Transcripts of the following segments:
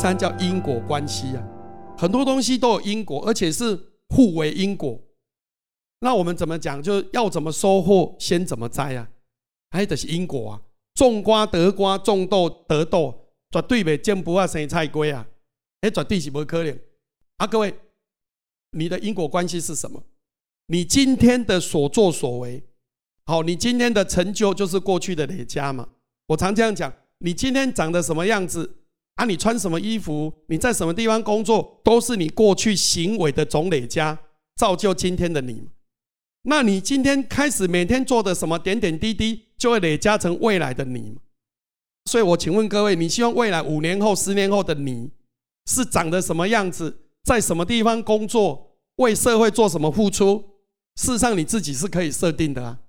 三叫因果关系啊，很多东西都有因果，而且是互为因果。那我们怎么讲？就是要怎么收获，先怎么栽啊？还得是因果啊！种瓜得瓜，种豆得豆，绝对袂种不啊生菜龟啊！哎，绝对是不可能啊！各位，你的因果关系是什么？你今天的所作所为，好，你今天的成就就是过去的累加嘛。我常这样讲，你今天长得什么样子啊？你穿什么衣服？你在什么地方工作？都是你过去行为的总累加，造就今天的你。那你今天开始每天做的什么点点滴滴，就会累加成未来的你。所以我请问各位，你希望未来五年后、十年后的你是长得什么样子？在什么地方工作？为社会做什么付出？事实上，你自己是可以设定的啊。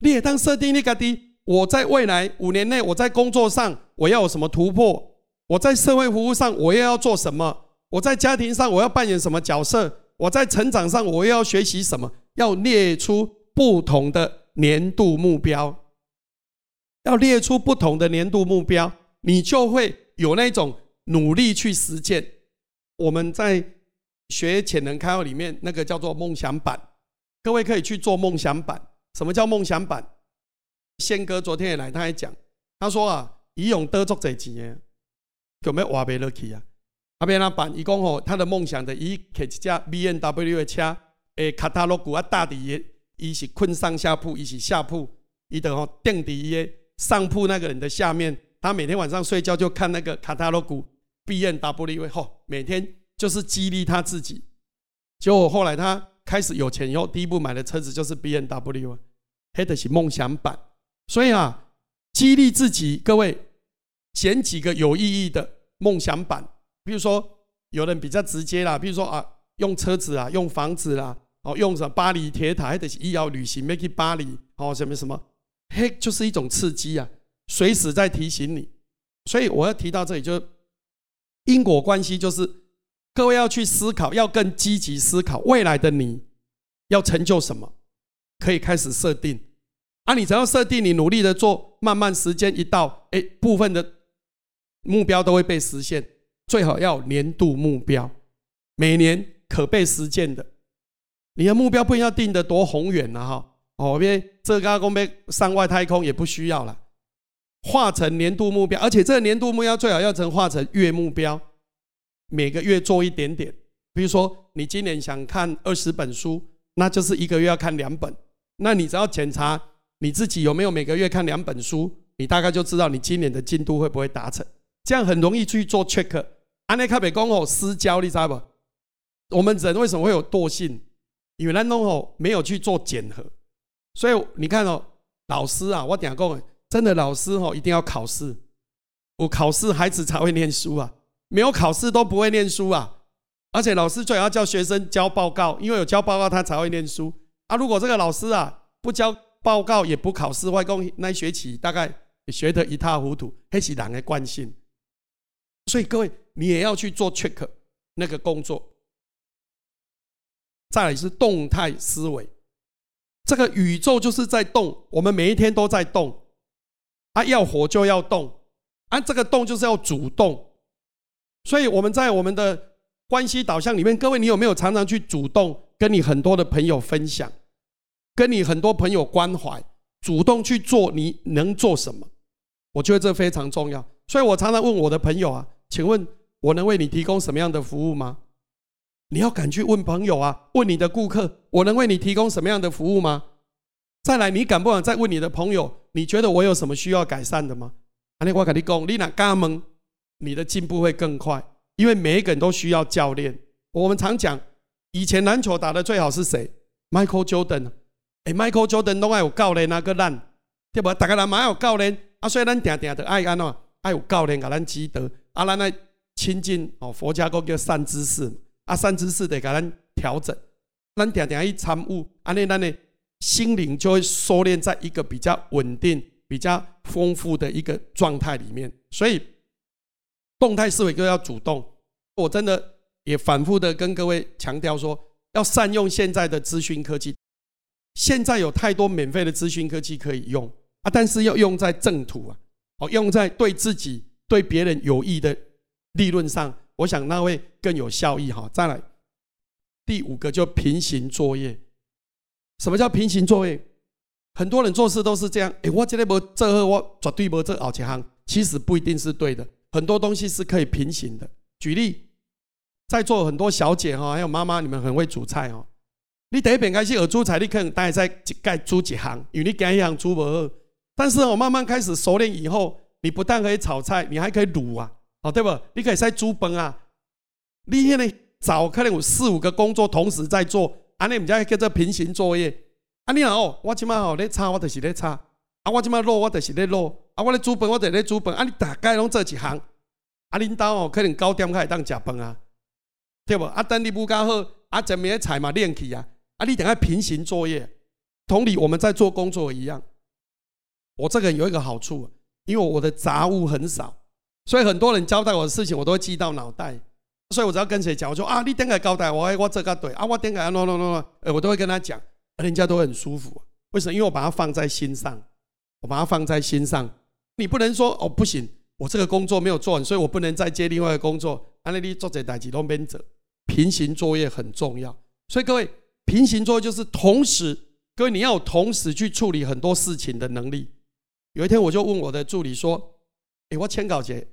你也当设定那个的，我在未来五年内，我在工作上我要有什么突破？我在社会服务上我又要做什么？我在家庭上我要扮演什么角色？我在成长上，我又要学习什么？要列出不同的年度目标，要列出不同的年度目标，你就会有那种努力去实践。我们在学潜能开发里面，那个叫做梦想版，各位可以去做梦想版。什么叫梦想版？宪哥昨天也来，他还讲，他说啊，以勇得足这钱，有没有挖不落去啊？阿边那板，伊讲吼，他的梦想的，伊开一架 B N W 的车，诶，卡塔罗古啊，大底，伊是困上下铺，伊是下铺，伊的吼垫底耶，上铺那个人的下面，他每天晚上睡觉就看那个卡塔罗古 B N W，吼，每天就是激励他自己。结果后来他开始有钱以后，第一步买的车子就是 B N W，啊黑的是梦想版。所以啊，激励自己，各位捡几个有意义的梦想版。比如说，有人比较直接啦，比如说啊，用车子啊，用房子啦，哦，用什么巴黎铁塔，还得医疗旅行，make it 巴黎，哦，什么什么，嘿，就是一种刺激啊，随时在提醒你。所以我要提到这里，就是因果关系，就是各位要去思考，要更积极思考未来的你要成就什么，可以开始设定。啊，你只要设定，你努力的做，慢慢时间一到，哎，部分的目标都会被实现。最好要年度目标，每年可被实践的。你的目标不要定得多宏远了哈，哦，别这个公被上外太空也不需要了，化成年度目标，而且这个年度目标最好要成化成月目标，每个月做一点点。比如说，你今年想看二十本书，那就是一个月要看两本。那你只要检查你自己有没有每个月看两本书，你大概就知道你今年的进度会不会达成。这样很容易去做 check。安内卡北讲哦，私交你知道不？我们人为什么会有惰性？因为咱拢哦没有去做检核，所以你看哦，老师啊，我讲过，真的老师哦一定要考试，我考试孩子才会念书啊，没有考试都不会念书啊。而且老师最好要叫学生交报告，因为有交报告他才会念书啊。如果这个老师啊不交报告也不考试，外公那学期大概学得一塌糊涂，黑是人的惯性。所以各位。你也要去做 check 那个工作。再来是动态思维，这个宇宙就是在动，我们每一天都在动，啊，要活就要动，啊，这个动就是要主动。所以我们在我们的关系导向里面，各位，你有没有常常去主动跟你很多的朋友分享，跟你很多朋友关怀，主动去做你能做什么？我觉得这非常重要。所以我常常问我的朋友啊，请问。我能为你提供什么样的服务吗？你要敢去问朋友啊，问你的顾客，我能为你提供什么样的服务吗？再来，你敢不敢再问你的朋友，你觉得我有什么需要改善的吗？阿你我跟你讲，你那加盟，你的进步会更快，因为每一个人都需要教练。我们常讲，以前篮球打的最好是谁？Michael Jordan。哎，Michael Jordan 都爱有教练啊个烂，对不？大家人嘛爱有教练，啊，所以咱定定的爱安怎？爱有教练给咱指导，啊，咱来。亲近哦，佛家讲叫善知识，啊，善知识得给咱调整，咱点点一参悟，安尼咱的心灵就会收敛在一个比较稳定、比较丰富的一个状态里面。所以，动态思维就要主动。我真的也反复的跟各位强调说，要善用现在的资讯科技。现在有太多免费的资讯科技可以用啊，但是要用在正途啊，哦，用在对自己、对别人有益的。利润上，我想那会更有效益哈。再来，第五个就平行作业。什么叫平行作业？很多人做事都是这样，哎，我今天不这个，我绝对不这后一行，其实不一定是对的。很多东西是可以平行的。举例，在座很多小姐哈，还有妈妈，你们很会煮菜哦。你第一遍开始学煮菜，你可能大概在一盖煮几行，因为你惊一行煮无好。但是我慢慢开始熟练以后，你不但可以炒菜，你还可以卤啊，哦，对不？你可以在煮饭啊。你现在早可能有四五个工作同时在做，安尼毋知叫做平行作业。啊，你哦，我即马吼咧炒，我就是咧炒；啊，我即马卤，我就是咧卤；啊，我咧煮饭，我就咧煮饭。啊，你大概拢做一行。啊，领导哦，可能九点开始当食饭啊，对不？啊，等你不搞好，啊，前面菜嘛练起啊。啊，你等下平行作业，同理我们在做工作一样。我这个人有一个好处，因为我的杂物很少，所以很多人交代我的事情，我都会记到脑袋。所以我只要跟谁讲，我说啊，你等下交代我，我这个对啊，我等下 no no no no，呃，我都会跟他讲，人家都很舒服。为什么？因为我把它放在心上，我把它放在心上。你不能说哦，不行，我这个工作没有做完，所以我不能再接另外一个工作。安利你做这代志都免做，平行作业很重要。所以各位。平行作业就是同时，各位你要同时去处理很多事情的能力。有一天我就问我的助理说：“哎，我签稿节，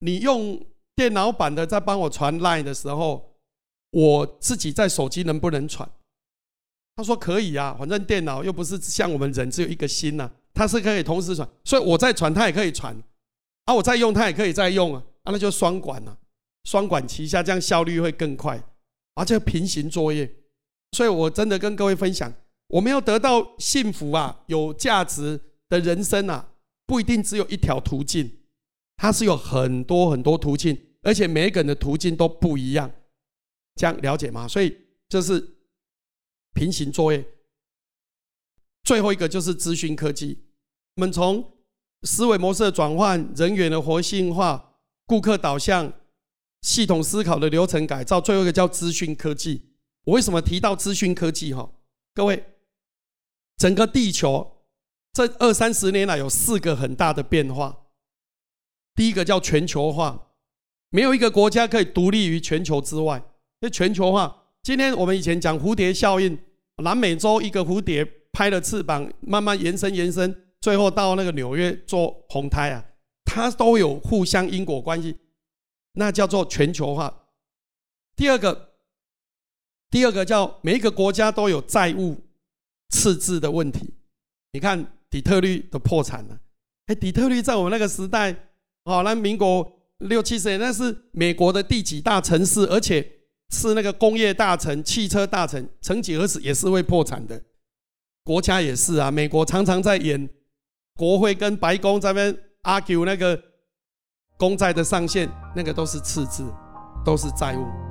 你用电脑版的在帮我传 line 的时候，我自己在手机能不能传？”他说：“可以啊，反正电脑又不是像我们人只有一个心呐，它是可以同时传，所以我在传，它也可以传；啊，我在用，它也可以在用啊，啊，那就双管了，双管齐下，这样效率会更快，而且平行作业。”所以，我真的跟各位分享，我们要得到幸福啊，有价值的人生啊，不一定只有一条途径，它是有很多很多途径，而且每一个人的途径都不一样。这样了解吗？所以这是平行作业。最后一个就是资讯科技，我们从思维模式的转换、人员的活性化、顾客导向、系统思考的流程改造，最后一个叫资讯科技。我为什么提到资讯科技？哈，各位，整个地球这二三十年来有四个很大的变化。第一个叫全球化，没有一个国家可以独立于全球之外。那全球化，今天我们以前讲蝴蝶效应，南美洲一个蝴蝶拍了翅膀，慢慢延伸延伸，最后到那个纽约做红胎啊，它都有互相因果关系，那叫做全球化。第二个。第二个叫每一个国家都有债务赤字的问题。你看底特律都破产了，哎，底特律在我们那个时代，哦，那民国六七十年，那是美国的第几大城市，而且是那个工业大城、汽车大城，曾几何时也是会破产的。国家也是啊，美国常常在演国会跟白宫这边 argue 那个公债的上限，那个都是赤字，都是债务。